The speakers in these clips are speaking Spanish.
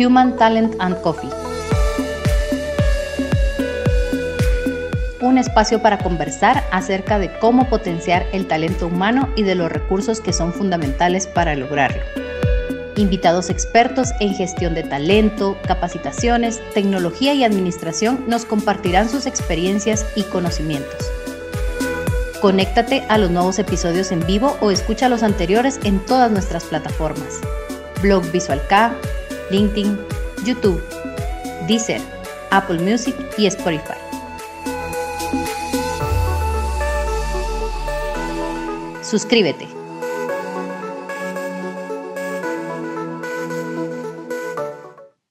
Human Talent and Coffee. Un espacio para conversar acerca de cómo potenciar el talento humano y de los recursos que son fundamentales para lograrlo. Invitados expertos en gestión de talento, capacitaciones, tecnología y administración nos compartirán sus experiencias y conocimientos. Conéctate a los nuevos episodios en vivo o escucha los anteriores en todas nuestras plataformas. Blog Visual LinkedIn, YouTube, Deezer, Apple Music y Spotify. Suscríbete.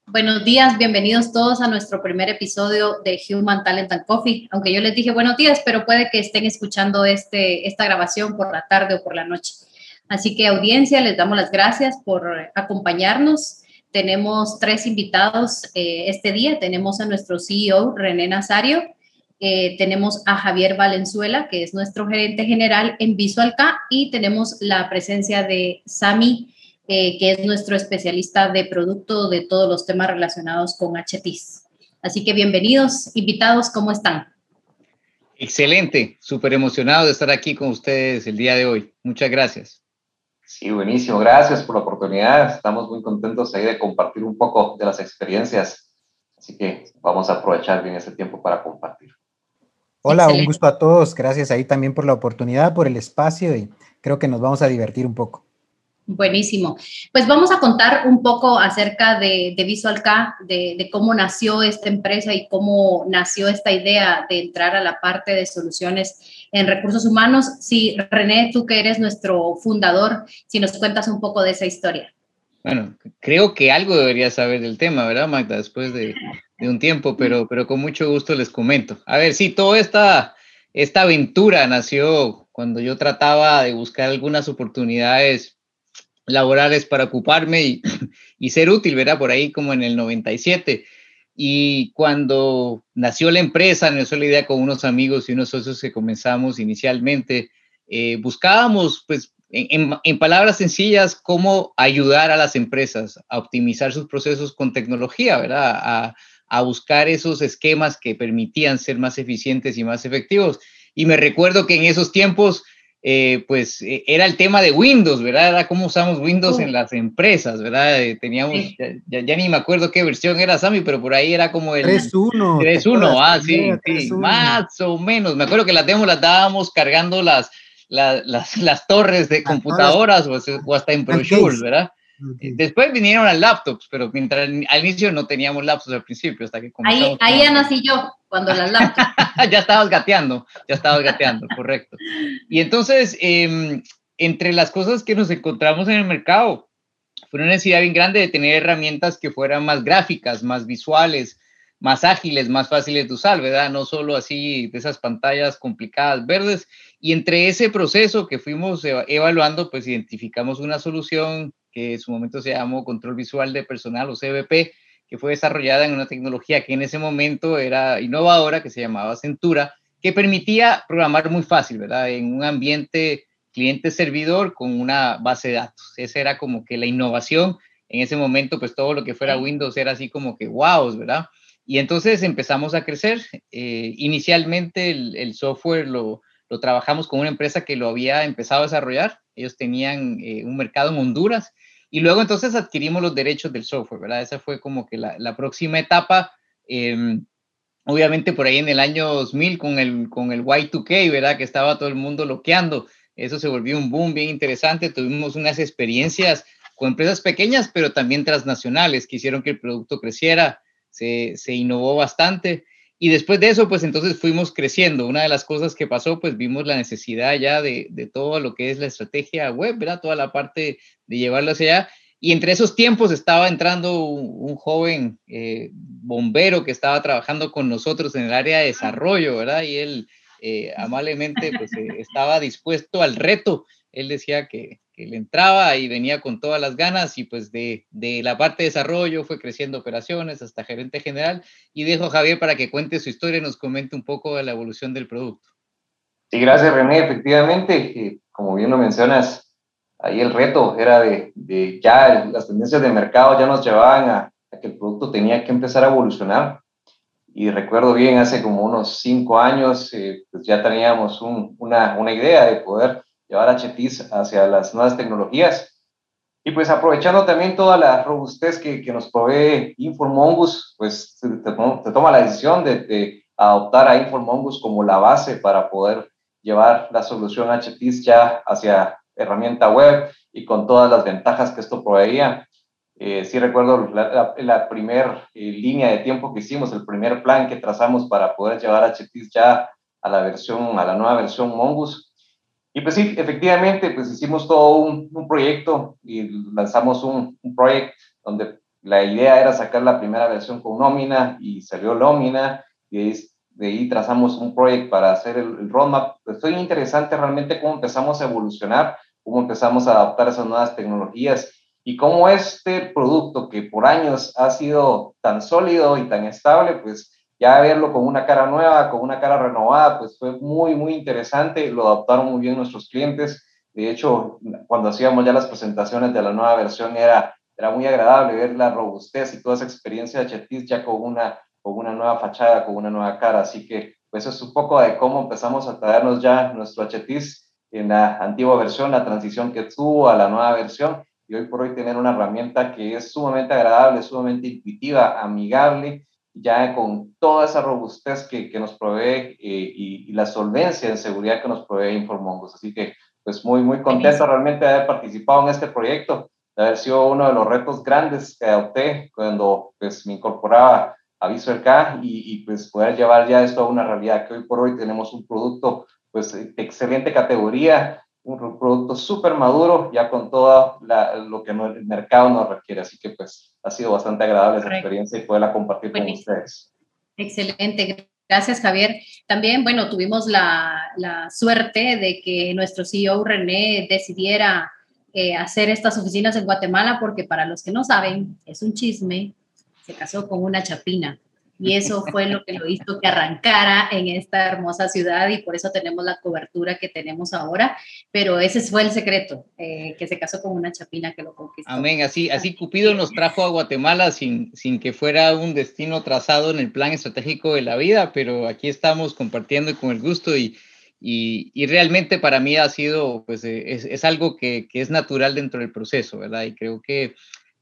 Buenos días, bienvenidos todos a nuestro primer episodio de Human Talent and Coffee. Aunque yo les dije buenos días, pero puede que estén escuchando este, esta grabación por la tarde o por la noche. Así que audiencia, les damos las gracias por acompañarnos. Tenemos tres invitados eh, este día. Tenemos a nuestro CEO, René Nazario. Eh, tenemos a Javier Valenzuela, que es nuestro gerente general en Visualca. Y tenemos la presencia de Sami eh, que es nuestro especialista de producto de todos los temas relacionados con HTIS. Así que bienvenidos, invitados, ¿cómo están? Excelente, súper emocionado de estar aquí con ustedes el día de hoy. Muchas gracias. Sí, buenísimo, gracias por la oportunidad. Estamos muy contentos ahí de compartir un poco de las experiencias. Así que vamos a aprovechar bien este tiempo para compartir. Hola, un gusto a todos. Gracias ahí también por la oportunidad, por el espacio y creo que nos vamos a divertir un poco. Buenísimo. Pues vamos a contar un poco acerca de, de Visual K, de, cómo nació esta empresa y cómo nació esta idea de entrar a la parte de soluciones en recursos humanos. Sí, René, tú que eres nuestro fundador, si nos cuentas un poco de esa historia. Bueno, creo que algo debería saber del tema, ¿verdad, Magda? Después de, un tiempo, pero, pero con mucho gusto les comento. A ver, sí, toda esta, esta aventura nació cuando yo trataba de buscar algunas oportunidades laborales para ocuparme y, ser útil, ¿verdad? Por ahí como en el 97. Y cuando nació la empresa, nació la idea con unos amigos y unos socios que comenzamos inicialmente, eh, buscábamos, pues, en, palabras sencillas, cómo ayudar a las empresas a optimizar sus procesos con tecnología, ¿verdad? A, a buscar esos esquemas que permitían ser más eficientes y más efectivos. Y me recuerdo que en esos tiempos eh, pues eh, era el tema de Windows, ¿verdad? Era cómo usamos Windows en las empresas, ¿verdad? Eh, teníamos, ya, ni me acuerdo qué versión era Sammy, pero por ahí era como el 3.1. 3.1, ah, sí, sí, más o menos. Me acuerdo que las demos las dábamos cargando las, las, las, torres de computadoras o, hasta en brochure, ¿verdad? Después vinieron las laptops, pero mientras al inicio no teníamos laptops al principio, hasta que Ahí, ahí ya nací yo, cuando las laptops. ya estabas gateando, ya estabas gateando, correcto. Y entonces, em, entre las cosas que nos encontramos en el mercado, fue una necesidad bien grande de tener herramientas que fueran más gráficas, más visuales, más ágiles, más fáciles de usar, ¿verdad? No solo así de esas pantallas complicadas verdes. Y entre ese proceso que fuimos evaluando, pues identificamos una solución que en su momento se llamó Control Visual de Personal o CVP, que fue desarrollada en una tecnología que en ese momento era innovadora, que se llamaba Centura, que permitía programar muy fácil, ¿verdad? En un ambiente cliente-servidor con una base de datos. Esa era como que la innovación. En ese momento, pues todo lo que fuera Windows era así como que wow, ¿verdad? Y entonces empezamos a crecer. Eh, inicialmente el, software lo, lo, trabajamos con una empresa que lo había empezado a desarrollar. Ellos tenían eh, un mercado en Honduras y luego entonces adquirimos los derechos del software, ¿verdad? Esa fue como que la, próxima etapa. Em, obviamente por ahí en el año 2000 con el, con el Y2K, ¿verdad? Que estaba todo el mundo bloqueando. Eso se volvió un boom bien interesante. Tuvimos unas experiencias con empresas pequeñas, pero también transnacionales que hicieron que el producto creciera. Se, se innovó bastante. Y después de eso, pues entonces fuimos creciendo. Una de las cosas que pasó, pues vimos la necesidad ya de, de todo lo que es la estrategia web, ¿verdad? Toda la parte de llevarlo hacia allá. Y entre esos tiempos estaba entrando un, joven eh, bombero que estaba trabajando con nosotros en el área de desarrollo, ¿verdad? Y él eh, amablemente pues, eh, estaba dispuesto al reto. Él decía que, que, le entraba y venía con todas las ganas y pues de, de, la parte de desarrollo fue creciendo operaciones hasta gerente general. Y dejo a Javier para que cuente su historia y nos comente un poco de la evolución del producto. Sí, gracias René. Efectivamente, como bien lo mencionas, ahí el reto era de, de, ya las tendencias de mercado ya nos llevaban a, a que el producto tenía que empezar a evolucionar. Y recuerdo bien, hace como unos cinco años, eh, pues ya teníamos una, una, idea de poder llevar a Chetis hacia las nuevas tecnologías. Y pues aprovechando también toda la robustez que, que nos provee Informongus, pues se, toma la decisión de, de, adoptar a Informongus como la base para poder llevar la solución HTIS ya hacia herramienta web y con todas las ventajas que esto proveía. Eh, sí recuerdo la, la, primera eh, línea de tiempo que hicimos, el primer plan que trazamos para poder llevar HTIS ya a la versión, a la nueva versión Mongoose. Y pues sí, efectivamente, pues hicimos todo un, proyecto y lanzamos un, un proyecto donde la idea era sacar la primera versión con nómina y salió nómina y de ahí trazamos un proyecto para hacer el, el roadmap. Pues fue interesante realmente cómo empezamos a evolucionar, cómo empezamos a adaptar esas nuevas tecnologías y cómo este producto que por años ha sido tan sólido y tan estable, pues ya verlo con una cara nueva, con una cara renovada, pues fue muy, muy interesante, lo adoptaron muy bien nuestros clientes. De hecho, cuando hacíamos ya las presentaciones de la nueva versión era, era muy agradable ver la robustez y toda esa experiencia de Chetis ya con una, con una nueva fachada, con una nueva cara. Así que pues es un poco de cómo empezamos a traernos ya nuestro Chetis en la antigua versión, la transición que tuvo a la nueva versión y hoy por hoy tener una herramienta que es sumamente agradable, sumamente intuitiva, amigable, ya con toda esa robustez que, que nos provee eh, y, y, la solvencia en seguridad que nos provee Informongos. Así que, pues muy, muy contento realmente de haber participado en este proyecto, de haber sido uno de los retos grandes que adopté cuando pues, me incorporaba a Visual y, y pues poder llevar ya esto a una realidad que hoy por hoy tenemos un producto pues de excelente categoría, un producto súper maduro, ya con todo la, lo que el mercado nos requiere. Así que pues ha sido bastante agradable esa experiencia y poderla compartir con ustedes. Excelente. Gracias, Javier. También, bueno, tuvimos la, la suerte de que nuestro CEO René decidiera eh, hacer estas oficinas en Guatemala porque para los que no saben, es un chisme, se casó con una chapina y eso fue lo que lo hizo que arrancara en esta hermosa ciudad y por eso tenemos la cobertura que tenemos ahora, pero ese fue el secreto, eh, que se casó con una chapina que lo conquistó. Amén, así, así Cupido nos trajo a Guatemala sin, sin que fuera un destino trazado en el plan estratégico de la vida, pero aquí estamos compartiendo con el gusto y, y, y realmente para mí ha sido, pues eh, es, es algo que, que, es natural dentro del proceso, ¿verdad? Y creo que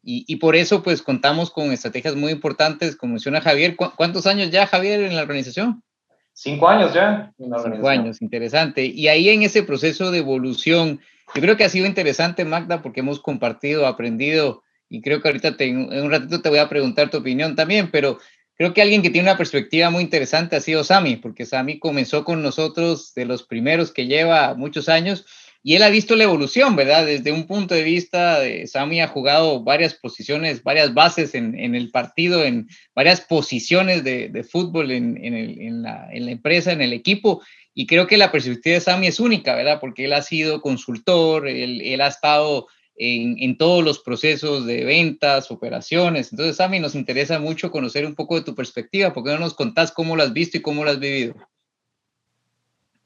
y, y, por eso, pues, contamos con estrategias muy importantes, como menciona Javier. ¿Cu ¿Cuántos años ya, Javier, en la organización? Cinco años ya. En la Cinco años, interesante. Y ahí en ese proceso de evolución, yo creo que ha sido interesante, Magda, porque hemos compartido, aprendido, y creo que ahorita te, en un ratito te voy a preguntar tu opinión también, pero creo que alguien que tiene una perspectiva muy interesante ha sido Sami, porque Sami comenzó con nosotros de los primeros que lleva muchos años y él ha visto la evolución, ¿verdad? Desde un punto de vista, de Sami ha jugado varias posiciones, varias bases en, el partido, en varias posiciones de, fútbol en, la, empresa, en el equipo, y creo que la perspectiva de Sami es única, ¿verdad? Porque él ha sido consultor, él, él ha estado en, todos los procesos de ventas, operaciones. Entonces, Sami, nos interesa mucho conocer un poco de tu perspectiva. ¿Por qué no nos contás cómo lo has visto y cómo lo has vivido?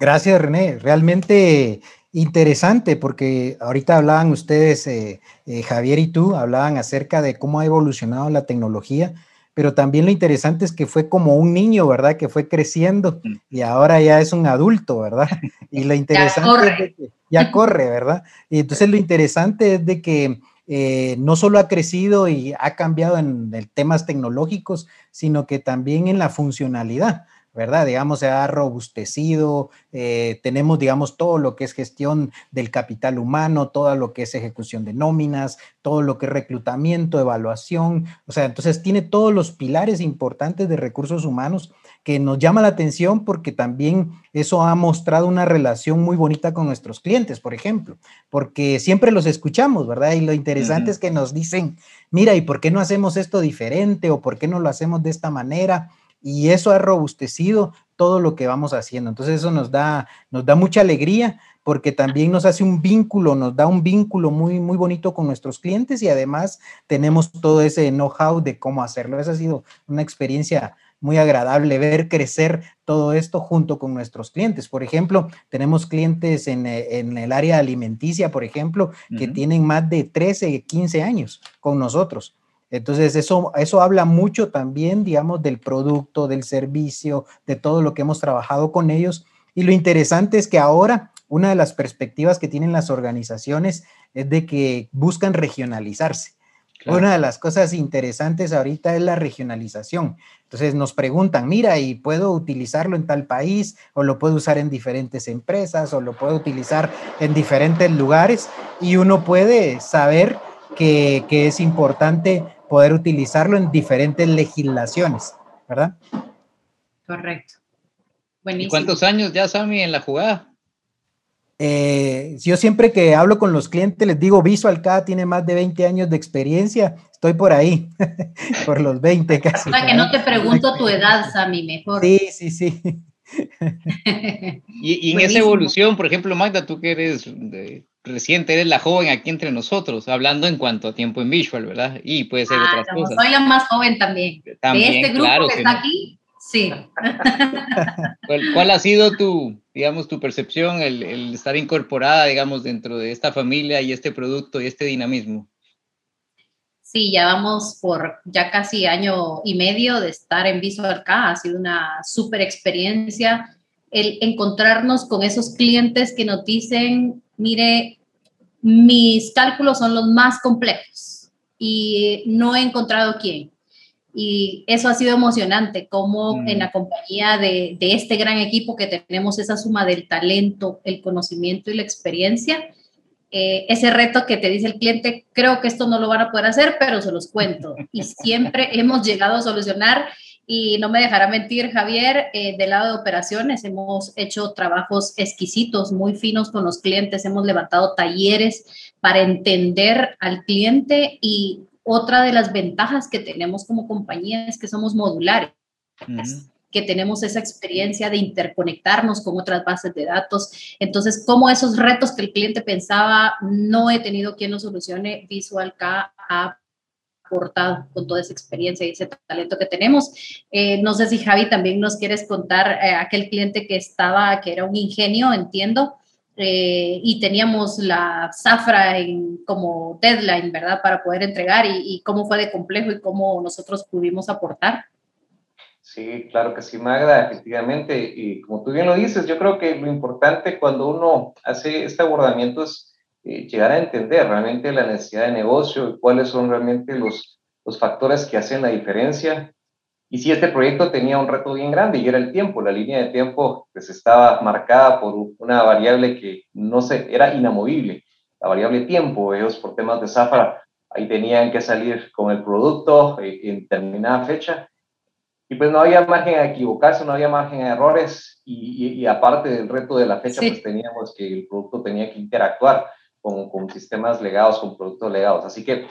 Gracias, René. Realmente interesante porque ahorita hablaban ustedes, eh, eh, Javier y tú, hablaban acerca de cómo ha evolucionado la tecnología, pero también lo interesante es que fue como un niño, ¿verdad? Que fue creciendo y ahora ya es un adulto, ¿verdad? Y lo interesante ya corre, es de que ya corre ¿verdad? Y entonces lo interesante es de que eh, no solo ha crecido y ha cambiado en el temas tecnológicos, sino que también en la funcionalidad. ¿Verdad? Digamos, se ha robustecido, eh, tenemos, digamos, todo lo que es gestión del capital humano, todo lo que es ejecución de nóminas, todo lo que es reclutamiento, evaluación, o sea, entonces tiene todos los pilares importantes de recursos humanos que nos llama la atención porque también eso ha mostrado una relación muy bonita con nuestros clientes, por ejemplo, porque siempre los escuchamos, ¿verdad? Y lo interesante uh -huh. es que nos dicen, mira, ¿y por qué no hacemos esto diferente o por qué no lo hacemos de esta manera? Y eso ha robustecido todo lo que vamos haciendo. Entonces eso nos da, nos da mucha alegría porque también nos hace un vínculo, nos da un vínculo muy, muy bonito con nuestros clientes y además tenemos todo ese know-how de cómo hacerlo. Esa ha sido una experiencia muy agradable ver crecer todo esto junto con nuestros clientes. Por ejemplo, tenemos clientes en, en el área alimenticia, por ejemplo, que uh -huh. tienen más de 13, 15 años con nosotros Entonces, eso, eso habla mucho también, digamos, del producto, del servicio, de todo lo que hemos trabajado con ellos. Y lo interesante es que ahora una de las perspectivas que tienen las organizaciones es de que buscan regionalizarse. Una de las cosas interesantes ahorita es la regionalización. Entonces nos preguntan, mira, ¿y puedo utilizarlo en tal país? ¿O lo puedo usar en diferentes empresas? ¿O lo puedo utilizar en diferentes lugares? Y uno puede saber que, que es importante poder utilizarlo en diferentes legislaciones, ¿verdad? Correcto. ¿Y cuántos años ya, Sammy, en la jugada? Eh, yo siempre que hablo con los clientes les digo, Visual K tiene más de 20 años de experiencia, estoy por ahí, por los 20 casi. Sea, que no te pregunto tu edad, Sammy, mejor. Sí, sí, sí. y, en esa evolución, por ejemplo, Magda, tú que eres reciente, eres la joven aquí entre nosotros, hablando en cuanto a tiempo en Visual, ¿verdad? Y puede ser otras cosas. Soy la más joven también. también de este grupo que está aquí, sí. ¿Cuál, ha sido tu, digamos, tu percepción, el, estar incorporada, digamos, dentro de esta familia y este producto y este dinamismo? Sí, ya vamos por ya casi año y medio de estar en Visual K. Ha sido una súper experiencia el encontrarnos con esos clientes que nos dicen, mire, mis cálculos son los más complejos y no he encontrado quién. Y eso ha sido emocionante, como mm. en la compañía de, este gran equipo que tenemos esa suma del talento, el conocimiento y la experiencia, eh, ese reto que te dice el cliente, creo que esto no lo van a poder hacer, pero se los cuento. Y siempre hemos llegado a solucionar y no me dejará mentir Javier, eh, del lado de operaciones hemos hecho trabajos exquisitos, muy finos con los clientes, hemos levantado talleres para entender al cliente y otra de las ventajas que tenemos como compañía es que somos modulares. que tenemos esa experiencia de interconectarnos con otras bases de datos. Entonces, como esos retos que el cliente pensaba, no he tenido quien los solucione, Visual K ha aportado con toda esa experiencia y ese talento que tenemos. Eh, no sé si Javi también nos quieres contar eh, aquel cliente que estaba, que era un ingenio, entiendo, eh, y teníamos la zafra en, como deadline, ¿verdad? Para poder entregar y, cómo fue de complejo y cómo nosotros pudimos aportar. Sí, claro que sí, Magda, efectivamente. Y como tú bien lo dices, yo creo que lo importante cuando uno hace este abordamiento es eh, llegar a entender realmente la necesidad de negocio y cuáles son realmente los, los factores que hacen la diferencia. Y si este proyecto tenía un reto bien grande y era el tiempo, la línea de tiempo pues estaba marcada por una variable que no se, era inamovible, la variable tiempo, ellos por temas de zafra ahí tenían que salir con el producto eh, en determinada fecha. Y pues no había margen a equivocarse, no había margen a errores. Y, y, aparte del reto de la fecha pues teníamos que el producto tenía que interactuar con, con sistemas legados, con productos legados. Así que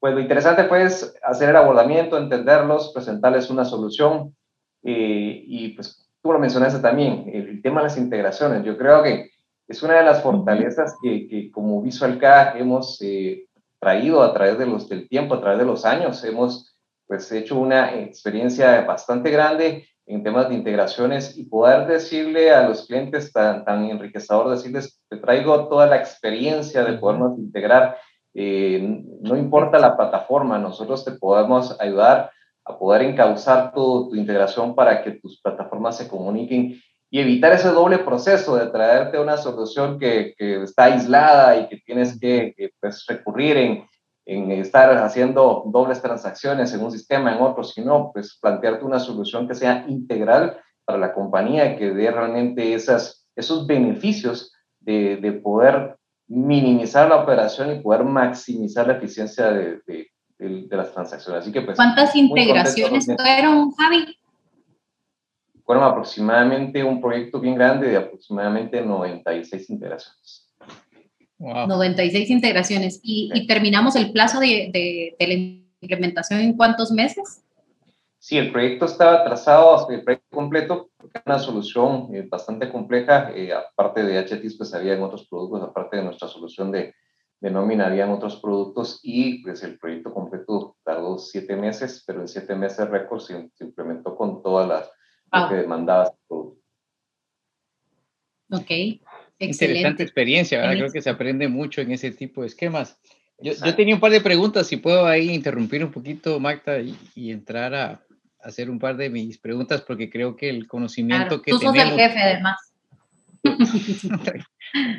pues lo interesante fue hacer el abordamiento, entenderlos, presentarles una solución eh, y pues tú lo mencionaste también, el, tema de las integraciones. Yo creo que es una de las fortalezas que, que como Visual K hemos eh, traído a través de los, del tiempo, a través de los años. Hemos pues hecho una experiencia bastante grande en temas de integraciones y poder decirle a los clientes tan, tan enriquecedor, decirles, te traigo toda la experiencia de podernos integrar eh, no importa la plataforma, nosotros te podemos ayudar a poder encauzar tu, tu, integración para que tus plataformas se comuniquen y evitar ese doble proceso de traerte una solución que, que está aislada y que tienes que, pues, recurrir en, en, estar haciendo dobles transacciones en un sistema, en otro, sino pues plantearte una solución que sea integral para la compañía, que dé realmente esas, esos beneficios de, de poder minimizar la operación y poder maximizar la eficiencia de, de, las transacciones. Así que, pues, ¿Cuántas integraciones fueron, Javi? Fueron aproximadamente un proyecto bien grande de aproximadamente 96 integraciones. 96 integraciones. ¿Y, ¿Y, terminamos el plazo de, de, la implementación en cuántos meses? Sí, el proyecto estaba trazado, el proyecto completo, porque una solución eh, bastante compleja, eh, aparte de HTIS, pues había en otros productos, aparte de nuestra solución de, de nómina, habían otros productos y pues el proyecto completo tardó siete meses, pero en siete meses récord se, implementó con todas las lo que demandaba. Ok, excelente. Interesante experiencia, ¿verdad? Creo que se aprende mucho en ese tipo de esquemas. Yo, tenía un par de preguntas, si puedo ahí interrumpir un poquito, Magda, y, entrar a, hacer un par de mis preguntas, porque creo que el conocimiento que tú tenemos... Tú sos el jefe, además.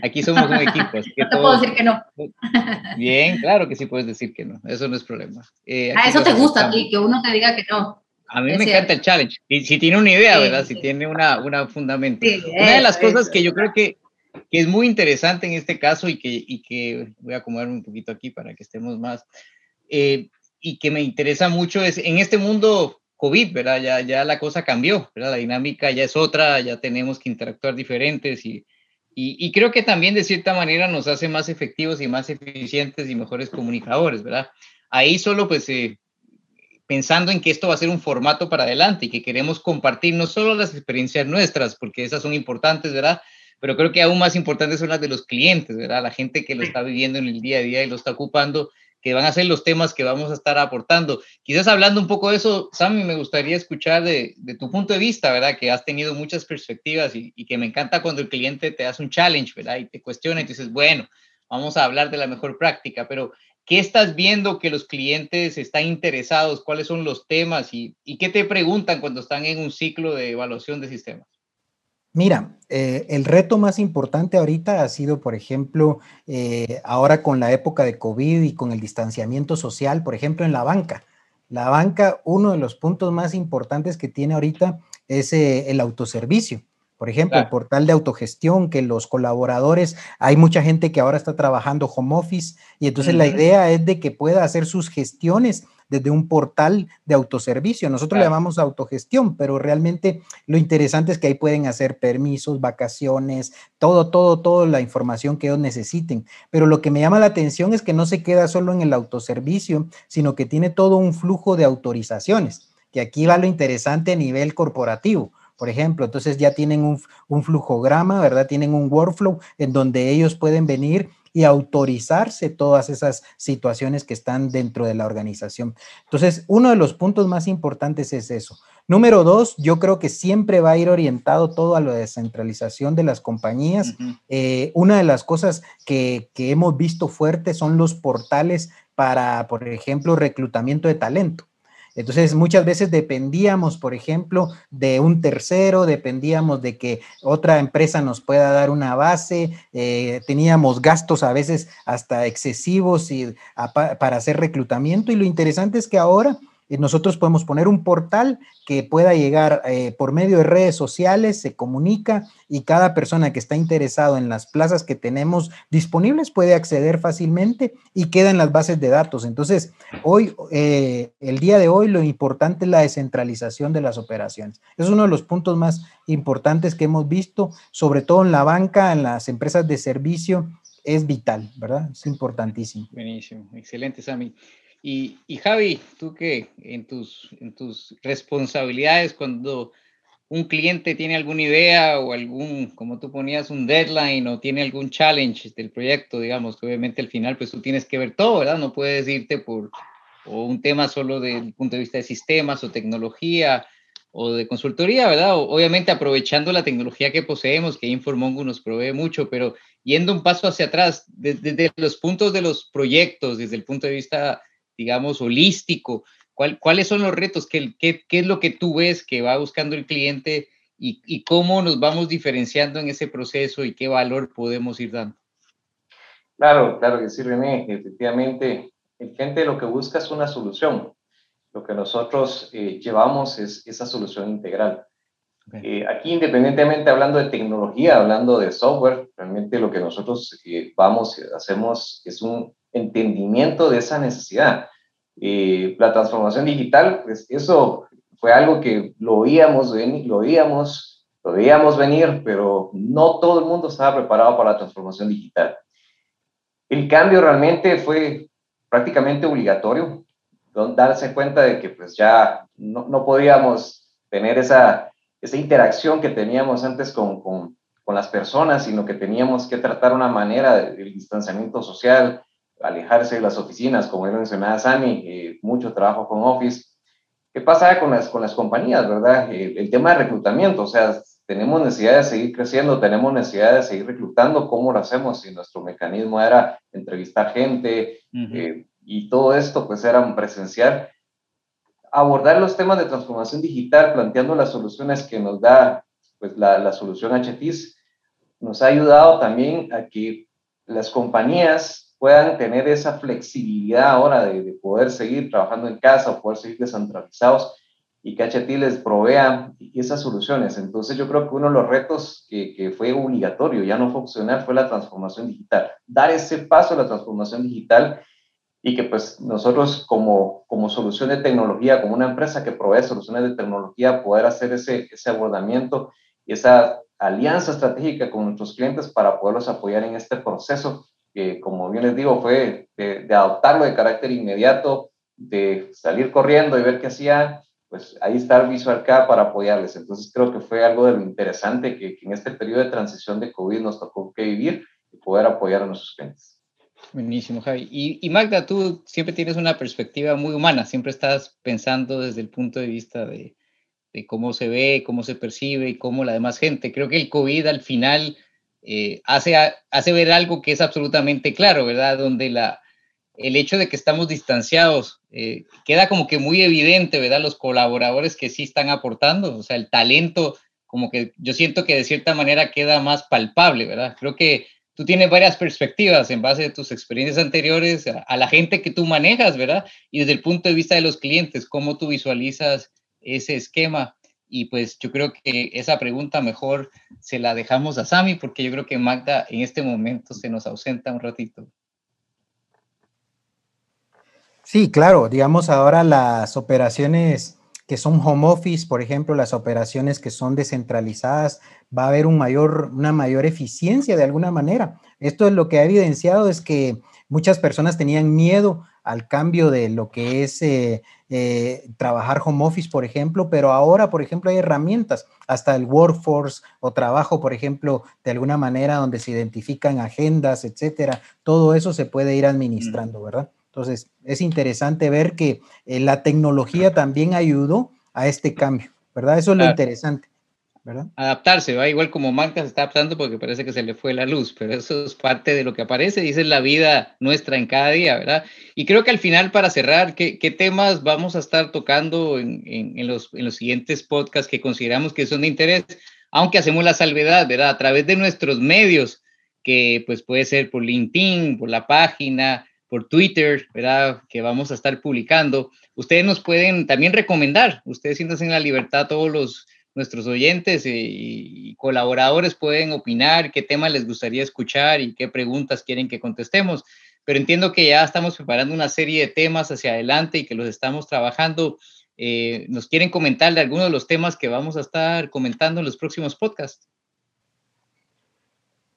Aquí somos un equipo. Así que no te puedo decir que no. Bien, claro que sí puedes decir que no, eso no es problema. Eh, ah, eso te gusta a ti, que uno te diga que no. A mí me encanta el challenge. Si, si, tiene una idea, ¿verdad? Si tiene una, una fundamento. una de las cosas que yo creo que que es muy interesante en este caso y que, y que voy a acomodarme un poquito aquí para que estemos más, eh, y que me interesa mucho es en este mundo COVID, ¿verdad? Ya, ya la cosa cambió, ¿verdad? La dinámica ya es otra, ya tenemos que interactuar diferentes y, y, y, creo que también de cierta manera nos hace más efectivos y más eficientes y mejores comunicadores, ¿verdad? Ahí solo pues eh, pensando en que esto va a ser un formato para adelante y que queremos compartir no solo las experiencias nuestras, porque esas son importantes, ¿verdad? Pero creo que aún más importantes son las de los clientes, ¿verdad? La gente que lo está viviendo en el día a día y lo está ocupando, que van a ser los temas que vamos a estar aportando. Quizás hablando un poco de eso, Sammy, me gustaría escuchar de, tu punto de vista, ¿verdad? Que has tenido muchas perspectivas y, que me encanta cuando el cliente te hace un challenge, ¿verdad? Y te cuestiona y dices, bueno, vamos a hablar de la mejor práctica, pero ¿qué estás viendo que los clientes están interesados? ¿Cuáles son los temas? ¿Y, y qué te preguntan cuando están en un ciclo de evaluación de sistemas? Mira, eh, el reto más importante ahorita ha sido, por ejemplo, eh, ahora con la época de COVID y con el distanciamiento social, por ejemplo, en la banca. La banca, uno de los puntos más importantes que tiene ahorita es eh, el autoservicio. Por ejemplo, el portal de autogestión, que los colaboradores, hay mucha gente que ahora está trabajando home office y entonces la idea es de que pueda hacer sus gestiones desde un portal de autoservicio. Nosotros le llamamos autogestión, pero realmente lo interesante es que ahí pueden hacer permisos, vacaciones, todo, todo, toda la información que ellos necesiten. Pero lo que me llama la atención es que no se queda solo en el autoservicio, sino que tiene todo un flujo de autorizaciones, que aquí va lo interesante a nivel corporativo por ejemplo. Entonces ya tienen un, un, flujograma, ¿verdad? Tienen un workflow en donde ellos pueden venir y autorizarse todas esas situaciones que están dentro de la organización. Entonces, uno de los puntos más importantes es eso. Número dos, yo creo que siempre va a ir orientado todo a la descentralización de las compañías. Eh, una de las cosas que, que hemos visto fuerte son los portales para, por ejemplo, reclutamiento de talento. Entonces, muchas veces dependíamos, por ejemplo, de un tercero, dependíamos de que otra empresa nos pueda dar una base, eh, teníamos gastos a veces hasta excesivos y, para hacer reclutamiento y lo interesante es que ahora nosotros podemos poner un portal que pueda llegar eh, por medio de redes sociales, se comunica y cada persona que está interesado en las plazas que tenemos disponibles puede acceder fácilmente y queda en las bases de datos. Entonces, hoy, eh, el día de hoy, lo importante es la descentralización de las operaciones. Es uno de los puntos más importantes que hemos visto, sobre todo en la banca, en las empresas de servicio, es vital, ¿verdad? Es importantísimo. Buenísimo, excelente, Sammy. Y, Javi, tú que en tus, en tus responsabilidades cuando un cliente tiene alguna idea o algún, como tú ponías, un deadline o tiene algún challenge del proyecto, digamos, que obviamente al final pues tú tienes que ver todo, ¿verdad? No puedes irte por o un tema solo del punto de vista de sistemas o tecnología o de consultoría, ¿verdad? obviamente aprovechando la tecnología que poseemos, que Informongo nos provee mucho, pero yendo un paso hacia atrás, desde, desde los puntos de los proyectos, desde el punto de vista digamos, holístico? ¿Cuál, ¿Cuáles son los retos? ¿Qué, ¿Qué, qué, es lo que tú ves que va buscando el cliente y, y, cómo nos vamos diferenciando en ese proceso y qué valor podemos ir dando? Claro, claro que sí, René. Efectivamente, el cliente lo que busca es una solución. Lo que nosotros eh, llevamos es esa solución integral. Eh, aquí, independientemente hablando de tecnología, hablando de software, realmente lo que nosotros eh, vamos, hacemos es un entendimiento de esa necesidad. Eh, la transformación digital, pues eso fue algo que lo oíamos, lo oíamos, lo veíamos venir, pero no todo el mundo estaba preparado para la transformación digital. El cambio realmente fue prácticamente obligatorio, darse cuenta de que pues ya no, no podíamos tener esa, esa interacción que teníamos antes con, con, con, las personas, sino que teníamos que tratar una manera del distanciamiento social, alejarse de las oficinas, como ya mencionaba Sami, eh, mucho trabajo con Office. ¿Qué pasa con las, con las compañías, verdad? El, tema de reclutamiento, o sea, tenemos necesidad de seguir creciendo, tenemos necesidad de seguir reclutando, ¿cómo lo hacemos? Si nuestro mecanismo era entrevistar gente eh, y todo esto pues era presencial, abordar los temas de transformación digital, planteando las soluciones que nos da pues, la, la solución HTIS, nos ha ayudado también a que las compañías puedan tener esa flexibilidad ahora de, de poder seguir trabajando en casa o poder seguir descentralizados y que HT les provea esas soluciones. Entonces yo creo que uno de los retos que, que, fue obligatorio, ya no fue opcional, fue la transformación digital. Dar ese paso a la transformación digital y que pues nosotros como, como solución de tecnología, como una empresa que provee soluciones de tecnología, poder hacer ese, ese abordamiento esa alianza estratégica con nuestros clientes para poderlos apoyar en este proceso que, como bien les digo, fue de, adoptarlo de carácter inmediato, de salir corriendo y ver qué hacían, pues ahí está el Visual para apoyarles. Entonces creo que fue algo de lo interesante que, que en este periodo de transición de COVID nos tocó que vivir y poder apoyar a nuestros clientes. Buenísimo, Javi. Y, y, Magda, tú siempre tienes una perspectiva muy humana, siempre estás pensando desde el punto de vista de, de cómo se ve, cómo se percibe y cómo la demás gente. Creo que el COVID al final eh, hace, hace ver algo que es absolutamente claro, ¿verdad? Donde la, el hecho de que estamos distanciados eh, queda como que muy evidente, ¿verdad? Los colaboradores que sí están aportando, o sea, el talento, como que yo siento que de cierta manera queda más palpable, ¿verdad? Creo que tú tienes varias perspectivas en base a tus experiencias anteriores, a, a, la gente que tú manejas, ¿verdad? Y desde el punto de vista de los clientes, cómo tú visualizas ese esquema. Y pues yo creo que esa pregunta mejor se la dejamos a Sami, porque yo creo que Magda en este momento se nos ausenta un ratito. Sí, claro, digamos ahora las operaciones que son home office, por ejemplo, las operaciones que son descentralizadas, va a haber un mayor, una mayor eficiencia de alguna manera. Esto es lo que ha evidenciado es que muchas personas tenían miedo al cambio de lo que es eh, eh, trabajar home office, por ejemplo, pero ahora, por ejemplo, hay herramientas, hasta el workforce o trabajo, por ejemplo, de alguna manera donde se identifican agendas, etcétera. Todo eso se puede ir administrando, ¿verdad? Entonces, es interesante ver que eh, la tecnología también ayudó a este cambio, ¿verdad? Eso es lo interesante. Adaptarse, ¿va? igual como Marca se está adaptando porque parece que se le fue la luz, pero eso es parte de lo que aparece, dice la vida nuestra en cada día, ¿verdad? Y creo que al final, para cerrar, ¿qué, qué temas vamos a estar tocando en, en, en, los, en los siguientes podcasts que consideramos que son de interés? Aunque hacemos la salvedad, ¿verdad? A través de nuestros medios, que pues puede ser por LinkedIn, por la página, por Twitter, ¿verdad? Que vamos a estar publicando. Ustedes nos pueden también recomendar, ustedes siéntanse en la libertad, todos los, nuestros oyentes y, colaboradores pueden opinar qué temas les gustaría escuchar y qué preguntas quieren que contestemos. Pero entiendo que ya estamos preparando una serie de temas hacia adelante y que los estamos trabajando. Eh, ¿Nos quieren comentar de algunos de los temas que vamos a estar comentando en los próximos podcasts?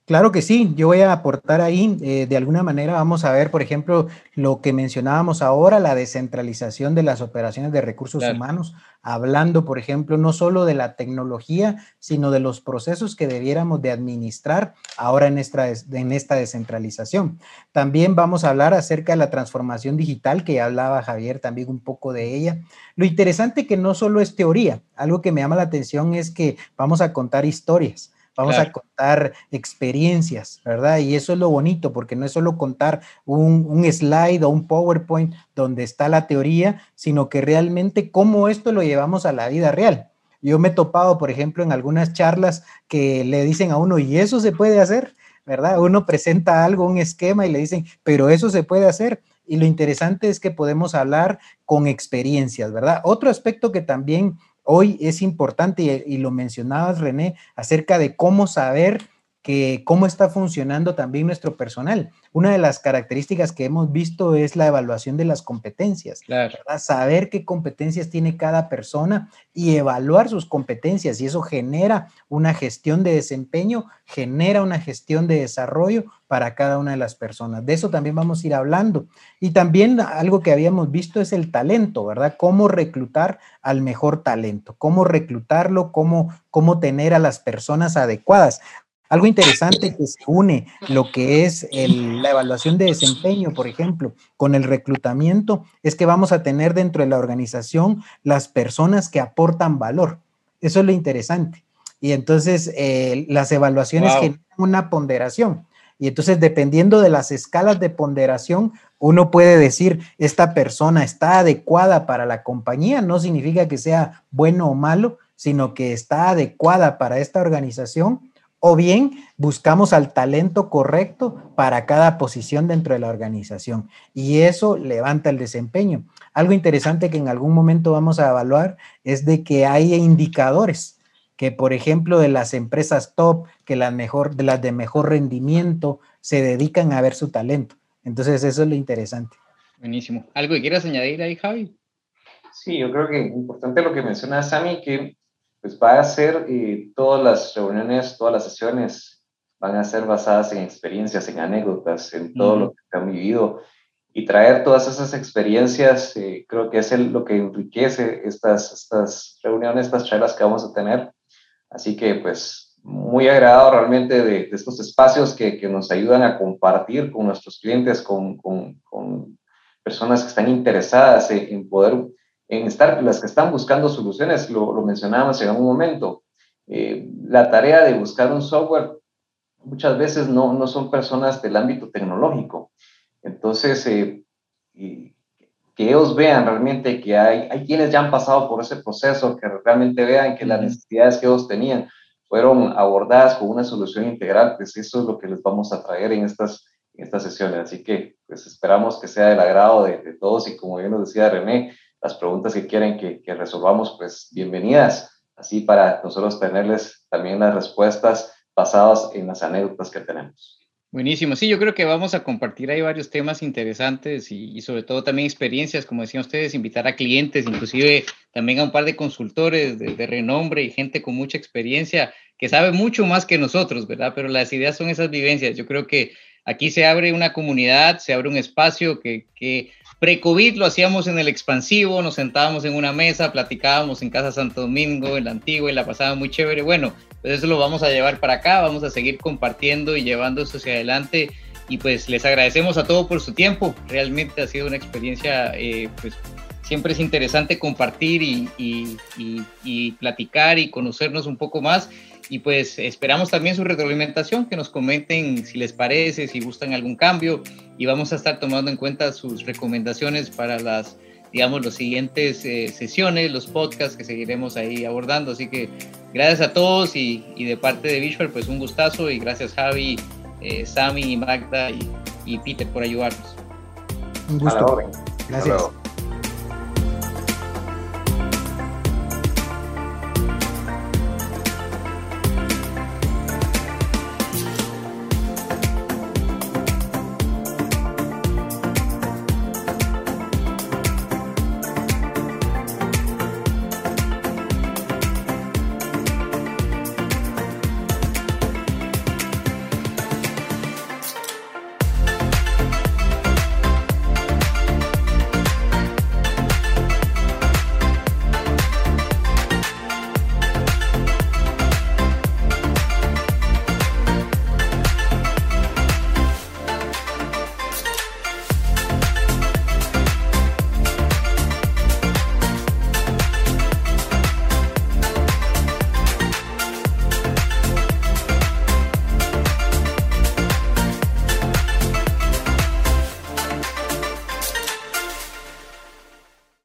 Claro que sí, yo voy a aportar ahí, eh, de alguna manera vamos a ver, por ejemplo, lo que mencionábamos ahora, la descentralización de las operaciones de recursos claro. humanos, hablando, por ejemplo, no solo de la tecnología, sino de los procesos que debiéramos de administrar ahora en esta, en esta descentralización. También vamos a hablar acerca de la transformación digital, que ya hablaba Javier también un poco de ella. Lo interesante que no solo es teoría, algo que me llama la atención es que vamos a contar historias vamos claro. a contar experiencias, ¿verdad? Y eso es lo bonito, porque no es solo contar un, un, slide o un PowerPoint donde está la teoría, sino que realmente cómo esto lo llevamos a la vida real. Yo me he topado, por ejemplo, en algunas charlas que le dicen a uno, ¿y eso se puede hacer? ¿Verdad? Uno presenta algo, un esquema y le dicen, pero eso se puede hacer. Y lo interesante es que podemos hablar con experiencias, ¿verdad? Otro aspecto que también hoy es importante, y, lo mencionabas, René, acerca de cómo saber que cómo está funcionando también nuestro personal. Una de las características que hemos visto es la evaluación de las competencias. Claro. Saber qué competencias tiene cada persona y evaluar sus competencias. Y eso genera una gestión de desempeño, genera una gestión de desarrollo para cada una de las personas. De eso también vamos a ir hablando. Y también algo que habíamos visto es el talento, ¿verdad? Cómo reclutar al mejor talento, cómo reclutarlo, cómo, cómo tener a las personas adecuadas. Algo interesante que se une lo que es el, la evaluación de desempeño, por ejemplo, con el reclutamiento, es que vamos a tener dentro de la organización las personas que aportan valor. Eso es lo interesante. Y entonces eh, las evaluaciones generan una ponderación. Y entonces, dependiendo de las escalas de ponderación, uno puede decir, esta persona está adecuada para la compañía, no significa que sea bueno o malo, sino que está adecuada para esta organización o bien buscamos al talento correcto para cada posición dentro de la organización y eso levanta el desempeño. Algo interesante que en algún momento vamos a evaluar es de que hay indicadores que, por ejemplo, de las empresas top, que las mejor, de las de mejor rendimiento, se dedican a ver su talento. Entonces, eso es lo interesante. Buenísimo. ¿Algo que quieras añadir ahí, Javi? Sí, yo creo que importante lo que menciona Sami, que pues va a ser, todas las reuniones, todas las sesiones van a ser basadas en experiencias, en anécdotas, en todo lo que han vivido. Y traer todas esas experiencias, eh, creo que es lo que enriquece estas, estas reuniones, estas charlas que vamos a tener. Así que, pues, muy agradado realmente de, estos espacios que, que, nos ayudan a compartir con nuestros clientes, con, con, con personas que están interesadas en, en poder en estar, las que están buscando soluciones, lo, lo mencionábamos en un momento, eh, la tarea de buscar un software muchas veces no, no son personas del ámbito tecnológico. Entonces, eh, que ellos vean realmente que hay, hay quienes ya han pasado por ese proceso, que realmente vean que las necesidades que ellos tenían fueron abordadas con una solución integral, pues eso es lo que les vamos a traer en estas, en estas sesiones. Así que pues esperamos que sea del agrado de, de todos y como bien nos decía René, las preguntas que quieren que, resolvamos, pues bienvenidas, así para nosotros tenerles también las respuestas basadas en las anécdotas que tenemos. Buenísimo, sí, yo creo que vamos a compartir ahí varios temas interesantes y, sobre todo también experiencias, como decían ustedes, invitar a clientes, inclusive también a un par de consultores de, de, renombre y gente con mucha experiencia que sabe mucho más que nosotros, ¿verdad? Pero las ideas son esas vivencias. Yo creo que aquí se abre una comunidad, se abre un espacio que, que Pre-COVID lo hacíamos en el expansivo, nos sentábamos en una mesa, platicábamos en Casa Santo Domingo, en la antigua, y la pasaba muy chévere. Bueno, pues eso lo vamos a llevar para acá, vamos a seguir compartiendo y llevando esto hacia adelante. Y pues les agradecemos a todos por su tiempo. Realmente ha sido una experiencia, eh, pues siempre es interesante compartir y, y, y platicar y conocernos un poco más y pues esperamos también su retroalimentación, que nos comenten si les parece, si gustan algún cambio y vamos a estar tomando en cuenta sus recomendaciones para las, digamos, las siguientes eh, sesiones, los podcasts que seguiremos ahí abordando. Así que gracias a todos y, y de parte de Visual, pues un gustazo y gracias Javi, eh, Sami, Magda y, y, Peter por ayudarnos. Un gusto. Gracias.